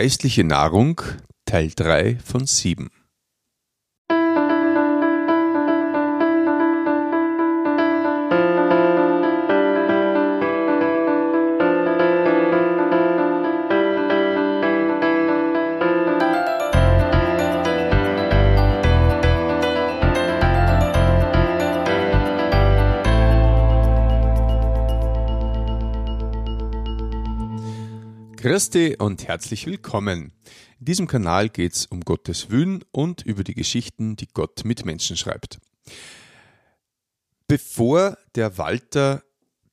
Geistliche Nahrung Teil 3 von 7 Christi und herzlich willkommen. In diesem Kanal geht es um Gottes Willen und über die Geschichten, die Gott mit Menschen schreibt. Bevor der Walter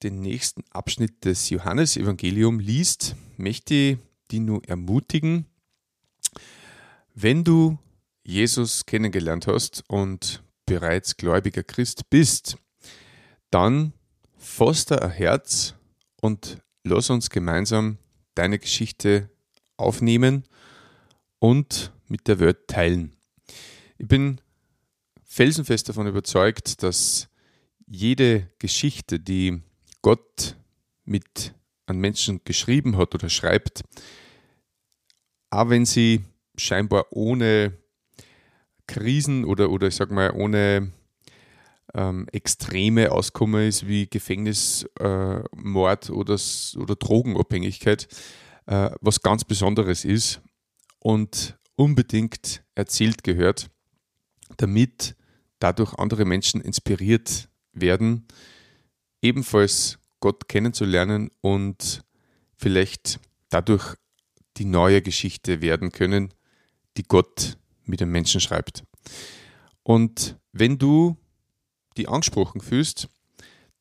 den nächsten Abschnitt des Johannesevangelium liest, möchte ich die nur ermutigen, wenn du Jesus kennengelernt hast und bereits gläubiger Christ bist, dann foster ein Herz und lass uns gemeinsam deine Geschichte aufnehmen und mit der Welt teilen. Ich bin felsenfest davon überzeugt, dass jede Geschichte, die Gott mit an Menschen geschrieben hat oder schreibt, auch wenn sie scheinbar ohne Krisen oder, oder ich sag mal, ohne ähm, Extreme auskommen ist, wie Gefängnis, äh, Mord oder, oder Drogenabhängigkeit, äh, was ganz Besonderes ist und unbedingt erzählt gehört, damit dadurch andere Menschen inspiriert werden, ebenfalls Gott kennenzulernen und vielleicht dadurch die neue Geschichte werden können, die Gott mit den Menschen schreibt. Und wenn du die angesprochen fühlst,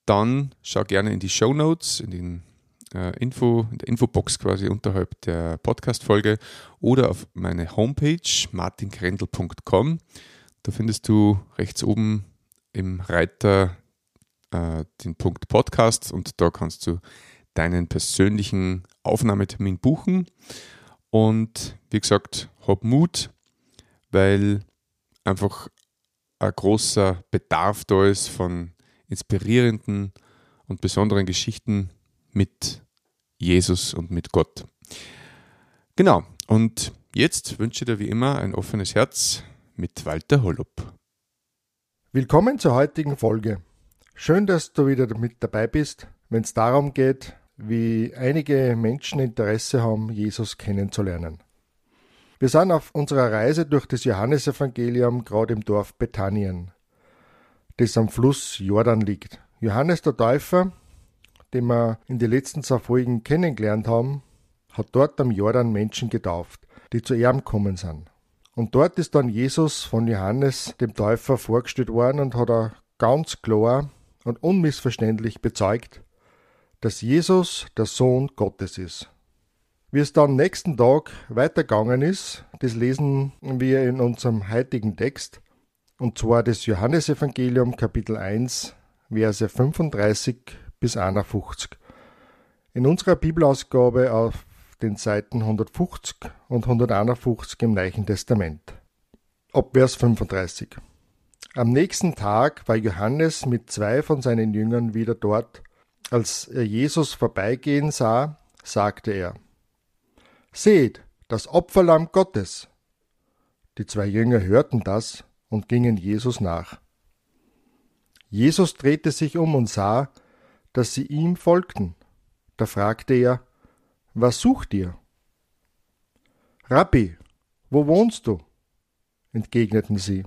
dann schau gerne in die Show Notes, in den äh, Info, in der Infobox quasi unterhalb der Podcast-Folge oder auf meine Homepage martinkrendel.com. Da findest du rechts oben im Reiter äh, den Punkt Podcast und da kannst du deinen persönlichen Aufnahmetermin buchen. Und wie gesagt, hab Mut, weil einfach ein großer Bedarf da ist von inspirierenden und besonderen Geschichten mit Jesus und mit Gott. Genau, und jetzt wünsche ich dir wie immer ein offenes Herz mit Walter Hollup. Willkommen zur heutigen Folge. Schön, dass du wieder mit dabei bist, wenn es darum geht, wie einige Menschen Interesse haben, Jesus kennenzulernen. Wir sind auf unserer Reise durch das Johannesevangelium gerade im Dorf Bethanien, das am Fluss Jordan liegt. Johannes der Täufer, den wir in den letzten zwei Folgen kennengelernt haben, hat dort am Jordan Menschen getauft, die zu ihm gekommen sind. Und dort ist dann Jesus von Johannes dem Täufer vorgestellt worden und hat er ganz klar und unmissverständlich bezeugt, dass Jesus der Sohn Gottes ist. Wie es dann nächsten Tag weitergegangen ist, das lesen wir in unserem heutigen Text, und zwar das Johannesevangelium Kapitel 1, Verse 35 bis 51. In unserer Bibelausgabe auf den Seiten 150 und 151 im Neuen Testament. Ab Vers 35. Am nächsten Tag war Johannes mit zwei von seinen Jüngern wieder dort. Als er Jesus vorbeigehen sah, sagte er, Seht, das Opferlamm Gottes. Die zwei Jünger hörten das und gingen Jesus nach. Jesus drehte sich um und sah, dass sie ihm folgten. Da fragte er, Was sucht ihr? Rabbi, wo wohnst du? entgegneten sie.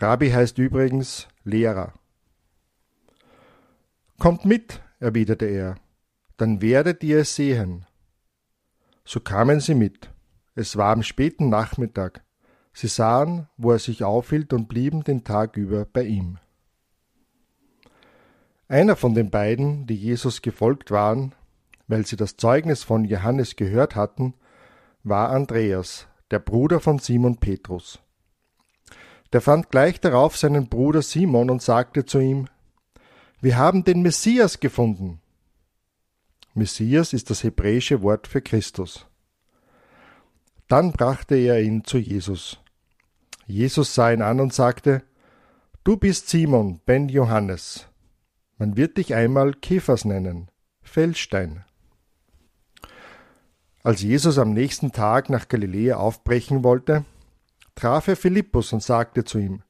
Rabbi heißt übrigens Lehrer. Kommt mit, erwiderte er, dann werdet ihr es sehen. So kamen sie mit. Es war am späten Nachmittag. Sie sahen, wo er sich aufhielt und blieben den Tag über bei ihm. Einer von den beiden, die Jesus gefolgt waren, weil sie das Zeugnis von Johannes gehört hatten, war Andreas, der Bruder von Simon Petrus. Der fand gleich darauf seinen Bruder Simon und sagte zu ihm, Wir haben den Messias gefunden. Messias ist das hebräische Wort für Christus. Dann brachte er ihn zu Jesus. Jesus sah ihn an und sagte, Du bist Simon, Ben Johannes. Man wird dich einmal Käfers nennen, Feldstein. Als Jesus am nächsten Tag nach Galiläa aufbrechen wollte, traf er Philippus und sagte zu ihm,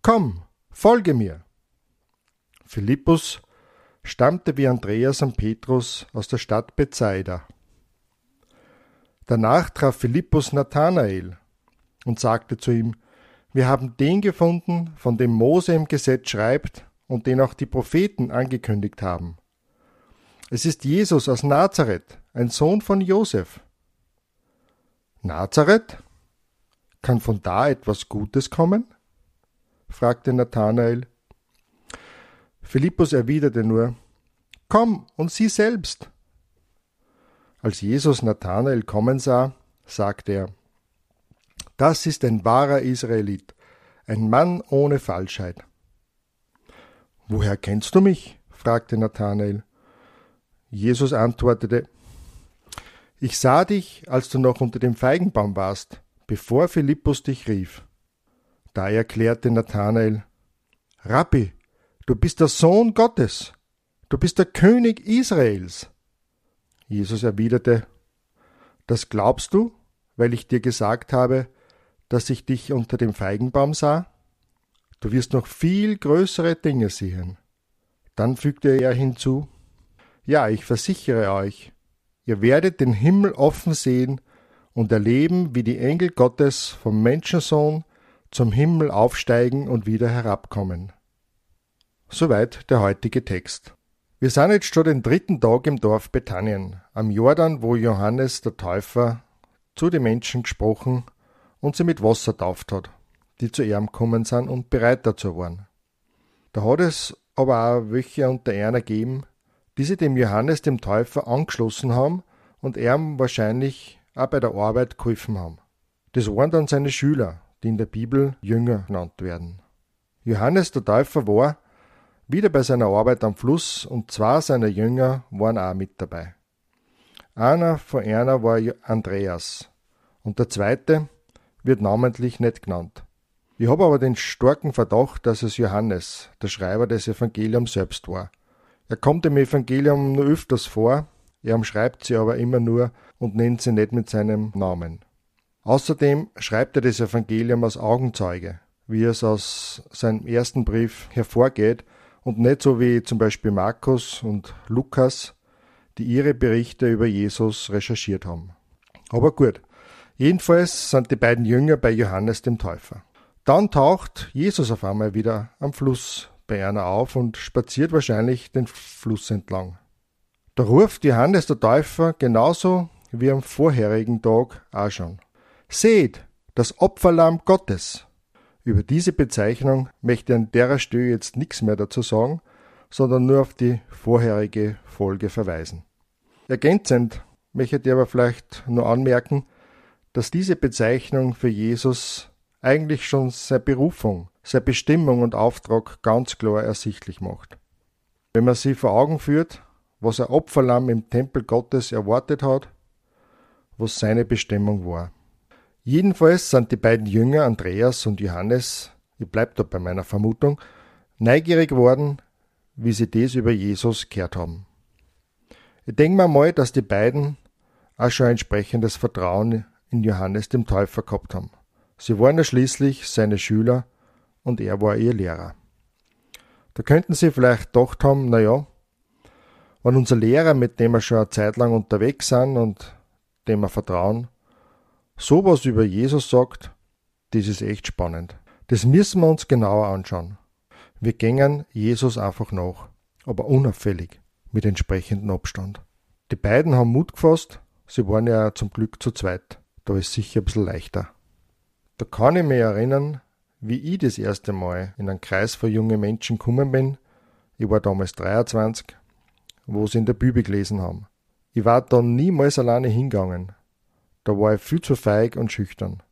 Komm, folge mir. Philippus stammte wie Andreas und Petrus aus der Stadt Bethsaida. Danach traf Philippus Nathanael und sagte zu ihm, wir haben den gefunden, von dem Mose im Gesetz schreibt und den auch die Propheten angekündigt haben. Es ist Jesus aus Nazareth, ein Sohn von Josef. Nazareth? Kann von da etwas Gutes kommen? fragte Nathanael. Philippus erwiderte nur, Komm und sieh selbst. Als Jesus Nathanael kommen sah, sagte er, Das ist ein wahrer Israelit, ein Mann ohne Falschheit. Woher kennst du mich? fragte Nathanael. Jesus antwortete, Ich sah dich, als du noch unter dem Feigenbaum warst, bevor Philippus dich rief. Da erklärte Nathanael, Rabbi, du bist der Sohn Gottes, du bist der König Israels. Jesus erwiderte, Das glaubst du, weil ich dir gesagt habe, dass ich dich unter dem Feigenbaum sah? Du wirst noch viel größere Dinge sehen. Dann fügte er hinzu, Ja, ich versichere euch, ihr werdet den Himmel offen sehen und erleben, wie die Engel Gottes vom Menschensohn zum Himmel aufsteigen und wieder herabkommen. Soweit der heutige Text. Wir sind jetzt schon den dritten Tag im Dorf Bethanien, am Jordan, wo Johannes der Täufer zu den Menschen gesprochen und sie mit Wasser tauft hat, die zu ihm gekommen sind und bereit dazu waren. Da hat es aber auch welche unter einer gegeben, die sich dem Johannes dem Täufer angeschlossen haben und ihm wahrscheinlich auch bei der Arbeit geholfen haben. Das waren dann seine Schüler, die in der Bibel Jünger genannt werden. Johannes der Täufer war wieder bei seiner Arbeit am Fluss und zwei seiner Jünger waren auch mit dabei. Einer von einer war Andreas und der zweite wird namentlich nicht genannt. Ich habe aber den starken Verdacht, dass es Johannes, der Schreiber des Evangeliums selbst war. Er kommt im Evangelium nur öfters vor, er umschreibt sie aber immer nur und nennt sie nicht mit seinem Namen. Außerdem schreibt er das Evangelium als Augenzeuge, wie es aus seinem ersten Brief hervorgeht, und nicht so wie zum Beispiel Markus und Lukas, die ihre Berichte über Jesus recherchiert haben. Aber gut, jedenfalls sind die beiden Jünger bei Johannes dem Täufer. Dann taucht Jesus auf einmal wieder am Fluss bei einer auf und spaziert wahrscheinlich den Fluss entlang. Da ruft Johannes der Täufer genauso wie am vorherigen Tag auch schon. Seht, das Opferlamm Gottes. Über diese Bezeichnung möchte an der Stelle jetzt nichts mehr dazu sagen, sondern nur auf die vorherige Folge verweisen. Ergänzend möchte ich aber vielleicht nur anmerken, dass diese Bezeichnung für Jesus eigentlich schon seine Berufung, seine Bestimmung und Auftrag ganz klar ersichtlich macht. Wenn man sie vor Augen führt, was ein Opferlamm im Tempel Gottes erwartet hat, was seine Bestimmung war. Jedenfalls sind die beiden Jünger Andreas und Johannes, ich bleib da bei meiner Vermutung, neugierig geworden, wie sie das über Jesus gehört haben. Ich denke mir mal, dass die beiden auch schon entsprechendes Vertrauen in Johannes dem Täufer gehabt haben. Sie waren ja schließlich seine Schüler und er war ihr Lehrer. Da könnten sie vielleicht gedacht haben, na ja, wenn unser Lehrer, mit dem wir schon eine Zeit lang unterwegs sind und dem wir vertrauen, sowas über Jesus sagt, das ist echt spannend. Das müssen wir uns genauer anschauen. Wir gängen Jesus einfach nach, aber unauffällig, mit entsprechendem Abstand. Die beiden haben Mut gefasst, sie waren ja zum Glück zu zweit. Da ist sicher ein bisschen leichter. Da kann ich mich erinnern, wie ich das erste Mal in einen Kreis von jungen Menschen gekommen bin. Ich war damals 23, wo sie in der Bibel gelesen haben. Ich war dann niemals alleine hingegangen. Da war ich viel zu feig und schüchtern.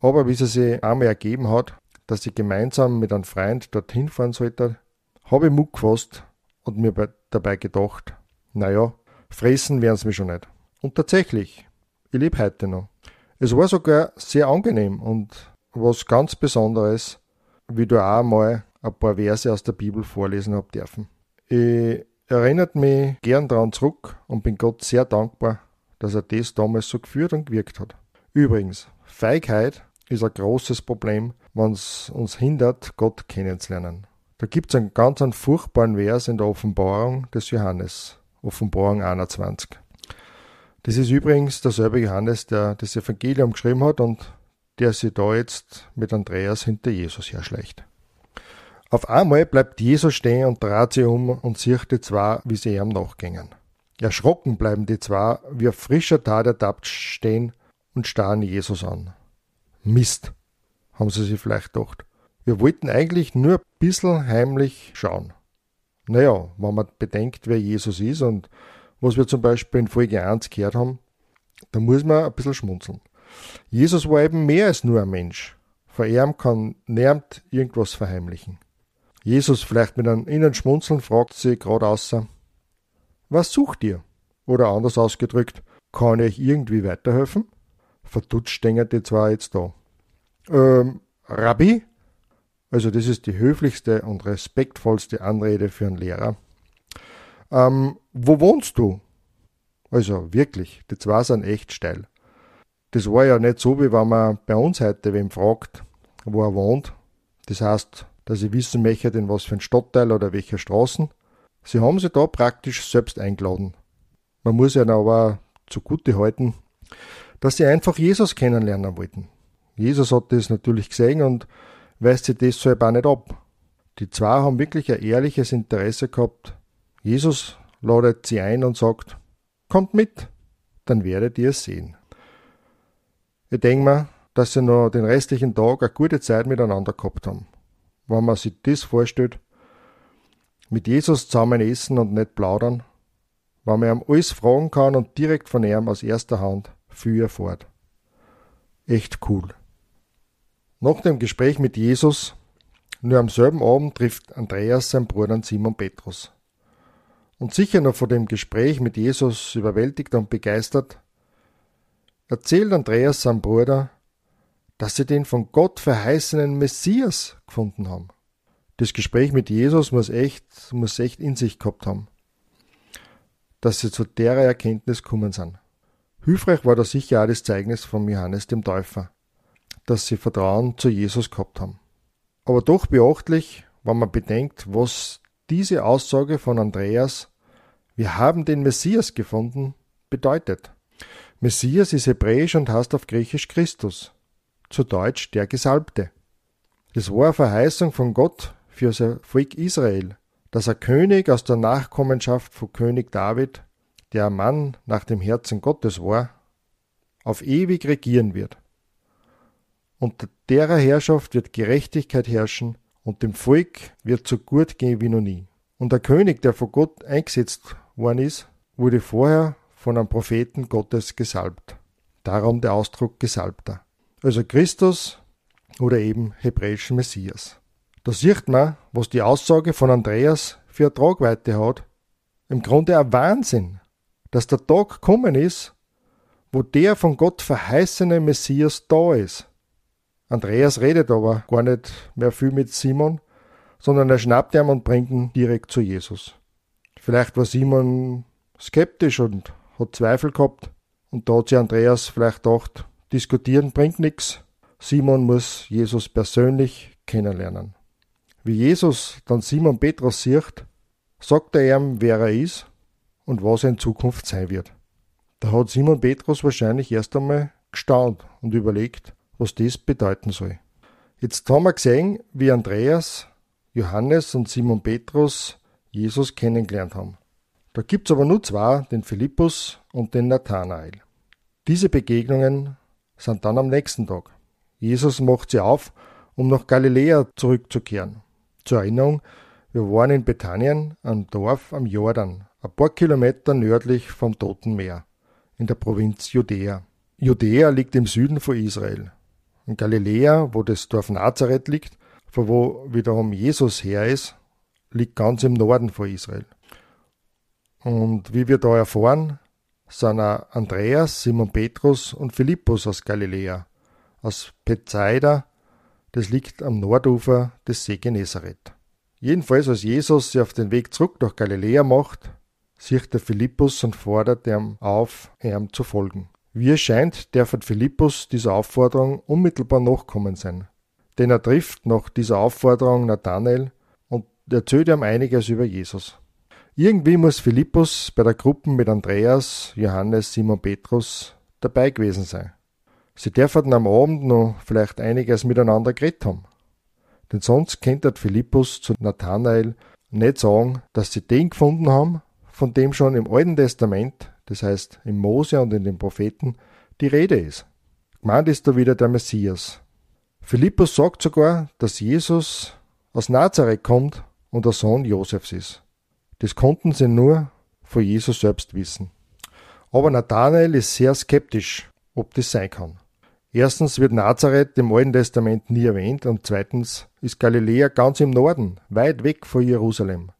Aber wie es sich einmal ergeben hat, dass ich gemeinsam mit einem Freund dorthin fahren sollte, habe ich Mut gefasst und mir dabei gedacht, naja, fressen werden sie mich schon nicht. Und tatsächlich, ich lebe heute noch. Es war sogar sehr angenehm und was ganz Besonderes, wie du auch mal ein paar Verse aus der Bibel vorlesen hab dürfen. Ich erinnert mich gern daran zurück und bin Gott sehr dankbar, dass er das damals so geführt und gewirkt hat. Übrigens, Feigheit ist ein großes Problem, wenn es uns hindert, Gott kennenzulernen. Da gibt es einen ganz einen furchtbaren Vers in der Offenbarung des Johannes, Offenbarung 21. Das ist übrigens derselbe Johannes, der das Evangelium geschrieben hat und der sich da jetzt mit Andreas hinter Jesus herschleicht. Auf einmal bleibt Jesus stehen und dreht sich um und sieht die zwei, wie sie ihm nachgängen. Erschrocken bleiben die zwei, wie auf frischer Tat ertappt stehen und starren Jesus an. Mist, haben sie sich vielleicht gedacht. Wir wollten eigentlich nur ein bisschen heimlich schauen. Naja, wenn man bedenkt, wer Jesus ist und was wir zum Beispiel in Folge 1 gehört haben, dann muss man ein bisschen schmunzeln. Jesus war eben mehr als nur ein Mensch. Vor ihm kann niemand irgendwas verheimlichen. Jesus vielleicht mit einem inneren Schmunzeln fragt sie gerade außer, was sucht ihr? Oder anders ausgedrückt, kann ich irgendwie weiterhelfen? Verdutscht stehen die zwei jetzt da. Ähm, Rabbi? Also das ist die höflichste und respektvollste Anrede für einen Lehrer. Ähm, wo wohnst du? Also wirklich, die zwei sind echt steil. Das war ja nicht so, wie wenn man bei uns heute wem fragt, wo er wohnt. Das heißt, dass ich wissen möchte, in was für ein Stadtteil oder welcher Straßen. Sie haben sich da praktisch selbst eingeladen. Man muss ja aber zugute halten, dass sie einfach Jesus kennenlernen wollten. Jesus hat das natürlich gesehen und weist sie deshalb auch nicht ab. Die zwei haben wirklich ein ehrliches Interesse gehabt. Jesus ladet sie ein und sagt, kommt mit, dann werdet ihr es sehen. Ich denke mir, dass sie noch den restlichen Tag eine gute Zeit miteinander gehabt haben. Wenn man sich das vorstellt, mit Jesus zusammen essen und nicht plaudern, wenn man ihm alles fragen kann und direkt von ihm aus erster Hand viel erfährt. Echt cool. Nach dem Gespräch mit Jesus, nur am selben Abend trifft Andreas seinen Bruder Simon Petrus. Und sicher noch von dem Gespräch mit Jesus überwältigt und begeistert, erzählt Andreas seinem Bruder, dass sie den von Gott verheißenen Messias gefunden haben. Das Gespräch mit Jesus muss echt, muss echt in sich gehabt haben, dass sie zu der Erkenntnis gekommen sind. Hilfreich war da sicher auch das Zeugnis von Johannes dem Täufer dass sie Vertrauen zu Jesus gehabt haben. Aber doch beachtlich, wenn man bedenkt, was diese Aussage von Andreas, wir haben den Messias gefunden, bedeutet. Messias ist hebräisch und heißt auf Griechisch Christus, zu Deutsch der Gesalbte. Es war eine Verheißung von Gott für sein Volk Israel, dass ein König aus der Nachkommenschaft von König David, der ein Mann nach dem Herzen Gottes war, auf ewig regieren wird. Unter derer Herrschaft wird Gerechtigkeit herrschen und dem Volk wird so gut gehen wie noch nie. Und der König, der von Gott eingesetzt worden ist, wurde vorher von einem Propheten Gottes gesalbt. Darum der Ausdruck Gesalbter. Also Christus oder eben hebräischen Messias. Da sieht man, was die Aussage von Andreas für eine Tragweite hat. Im Grunde ein Wahnsinn, dass der Tag gekommen ist, wo der von Gott verheißene Messias da ist. Andreas redet aber gar nicht mehr viel mit Simon, sondern er schnappt ihn und bringt ihn direkt zu Jesus. Vielleicht war Simon skeptisch und hat Zweifel gehabt und da hat sich Andreas vielleicht gedacht, diskutieren bringt nichts. Simon muss Jesus persönlich kennenlernen. Wie Jesus dann Simon Petrus sieht, sagt er ihm, wer er ist und was er in Zukunft sein wird. Da hat Simon Petrus wahrscheinlich erst einmal gestaunt und überlegt, was das bedeuten soll. Jetzt haben wir gesehen, wie Andreas, Johannes und Simon Petrus Jesus kennengelernt haben. Da gibt es aber nur zwei, den Philippus und den Nathanael. Diese Begegnungen sind dann am nächsten Tag. Jesus macht sie auf, um nach Galiläa zurückzukehren. Zur Erinnerung, wir waren in Bethanien, einem Dorf am Jordan, ein paar Kilometer nördlich vom Toten Meer, in der Provinz Judäa. Judäa liegt im Süden von Israel in Galiläa, wo das Dorf Nazareth liegt, von wo wiederum Jesus her ist, liegt ganz im Norden von Israel. Und wie wir da erfahren, sind auch Andreas, Simon Petrus und Philippus aus Galiläa, aus Bethsaida, das liegt am Nordufer des See Genezareth. Jedenfalls, als Jesus sich auf den Weg zurück nach Galiläa macht, sieht der Philippus und fordert ihm auf, ihm zu folgen. Wie es scheint, darf Philippus dieser Aufforderung unmittelbar nachkommen sein. Denn er trifft nach dieser Aufforderung Nathanael und erzählt ihm einiges über Jesus. Irgendwie muss Philippus bei der Gruppe mit Andreas, Johannes, Simon Petrus dabei gewesen sein. Sie dürfen am Abend noch vielleicht einiges miteinander geredet haben. Denn sonst könnte Philippus zu Nathanael nicht sagen, dass sie den gefunden haben, von dem schon im Alten Testament, das heißt im Mose und in den Propheten, die Rede ist. Gemeint ist da wieder der Messias. Philippus sagt sogar, dass Jesus aus Nazareth kommt und der Sohn Josefs ist. Das konnten sie nur von Jesus selbst wissen. Aber Nathanael ist sehr skeptisch, ob das sein kann. Erstens wird Nazareth im Alten Testament nie erwähnt und zweitens ist Galiläa ganz im Norden, weit weg von Jerusalem.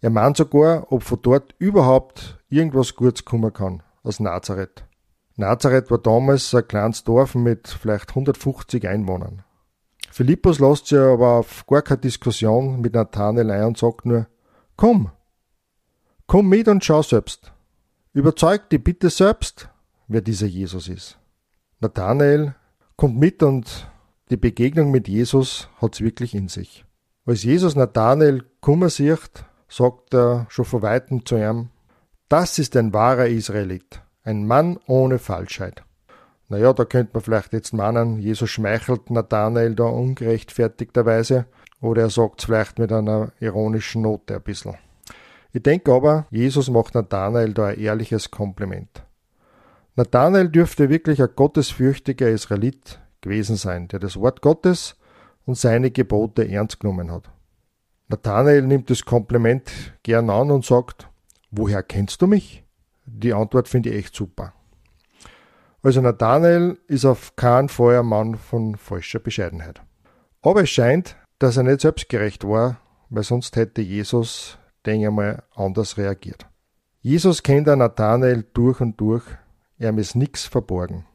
Er meint sogar, ob von dort überhaupt irgendwas Gutes kommen kann, aus Nazareth. Nazareth war damals ein kleines Dorf mit vielleicht 150 Einwohnern. Philippus lässt sich aber auf gar keine Diskussion mit Nathanael ein und sagt nur, komm, komm mit und schau selbst. Überzeug dich bitte selbst, wer dieser Jesus ist. Nathanael kommt mit und die Begegnung mit Jesus hat's wirklich in sich. Als Jesus Nathanael kummer sieht, sagt er schon von weitem zu ihm, das ist ein wahrer Israelit, ein Mann ohne Falschheit. Naja, da könnte man vielleicht jetzt meinen, Jesus schmeichelt Nathanael da ungerechtfertigterweise, oder er sagt's vielleicht mit einer ironischen Note ein bisschen. Ich denke aber, Jesus macht Nathanael da ein ehrliches Kompliment. Nathanael dürfte wirklich ein gottesfürchtiger Israelit gewesen sein, der das Wort Gottes und seine Gebote ernst genommen hat. Nathanael nimmt das Kompliment gern an und sagt, woher kennst du mich? Die Antwort finde ich echt super. Also Nathanael ist auf keinen Fall ein Mann von falscher Bescheidenheit. Aber es scheint, dass er nicht selbstgerecht war, weil sonst hätte Jesus, denke ich mal, anders reagiert. Jesus kennt Nathanael durch und durch er ist nichts verborgen.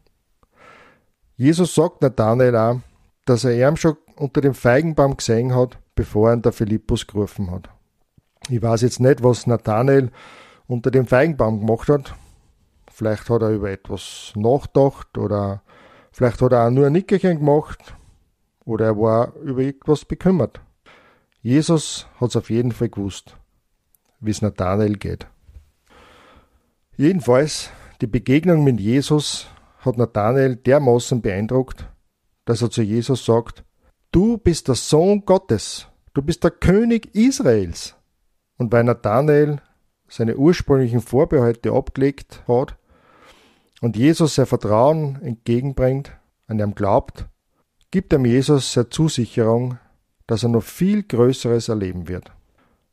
Jesus sagt Nathanael auch, dass er ihm schon unter dem Feigenbaum gesehen hat, bevor er der Philippus gerufen hat. Ich weiß jetzt nicht, was Nathanael unter dem Feigenbaum gemacht hat. Vielleicht hat er über etwas nachgedacht oder vielleicht hat er auch nur ein Nickerchen gemacht oder er war über etwas bekümmert. Jesus hat es auf jeden Fall gewusst, wie es Nathanael geht. Jedenfalls die Begegnung mit Jesus hat Nathanael dermaßen beeindruckt, dass er zu Jesus sagt, Du bist der Sohn Gottes, du bist der König Israels. Und weil Nathanael seine ursprünglichen Vorbehalte abgelegt hat und Jesus sein Vertrauen entgegenbringt, an ihm glaubt, gibt ihm Jesus seine Zusicherung, dass er noch viel Größeres erleben wird.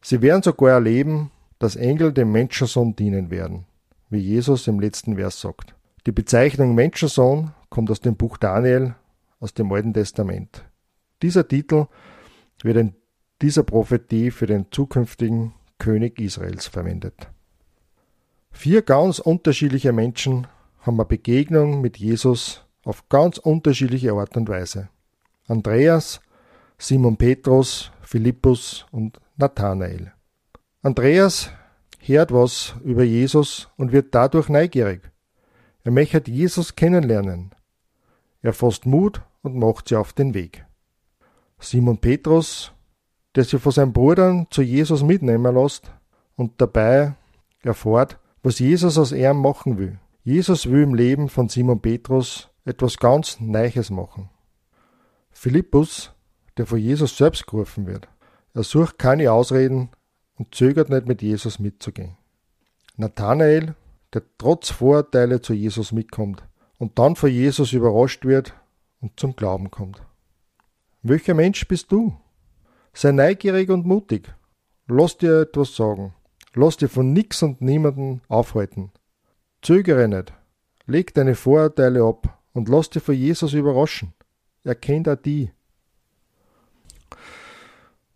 Sie werden sogar erleben, dass Engel dem Menschensohn dienen werden wie Jesus im letzten Vers sagt. Die Bezeichnung Menschensohn kommt aus dem Buch Daniel, aus dem Alten Testament. Dieser Titel wird in dieser Prophetie für den zukünftigen König Israels verwendet. Vier ganz unterschiedliche Menschen haben eine Begegnung mit Jesus auf ganz unterschiedliche Art und Weise. Andreas, Simon Petrus, Philippus und Nathanael. Andreas hört was über Jesus und wird dadurch neugierig. Er möchte Jesus kennenlernen. Er fasst Mut und macht sie auf den Weg. Simon Petrus, der sich von seinen Brüdern zu Jesus mitnehmen lässt und dabei erfährt, was Jesus aus ihm machen will. Jesus will im Leben von Simon Petrus etwas ganz Neues machen. Philippus, der von Jesus selbst gerufen wird, er sucht keine Ausreden, und zögert nicht mit Jesus mitzugehen. Nathanael, der trotz Vorurteile zu Jesus mitkommt und dann von Jesus überrascht wird und zum Glauben kommt. Welcher Mensch bist du? Sei neugierig und mutig. Lass dir etwas sagen. Lass dir von nix und niemanden aufhalten. Zögere nicht. Leg deine Vorurteile ab und lass dir von Jesus überraschen. Er kennt auch die.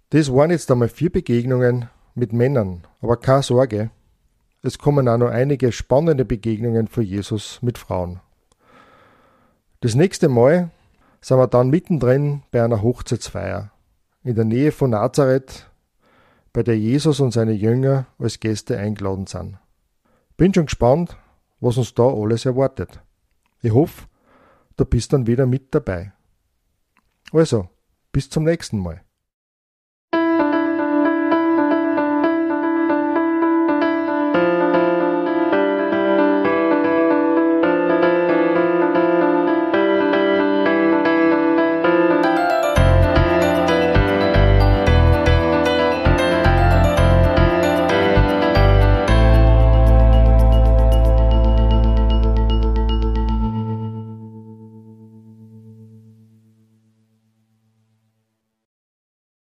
Das waren jetzt einmal vier Begegnungen mit Männern, aber keine Sorge, es kommen auch noch einige spannende Begegnungen für Jesus mit Frauen. Das nächste Mal sind wir dann mittendrin bei einer Hochzeitsfeier in der Nähe von Nazareth, bei der Jesus und seine Jünger als Gäste eingeladen sind. Bin schon gespannt, was uns da alles erwartet. Ich hoffe, du bist dann wieder mit dabei. Also, bis zum nächsten Mal.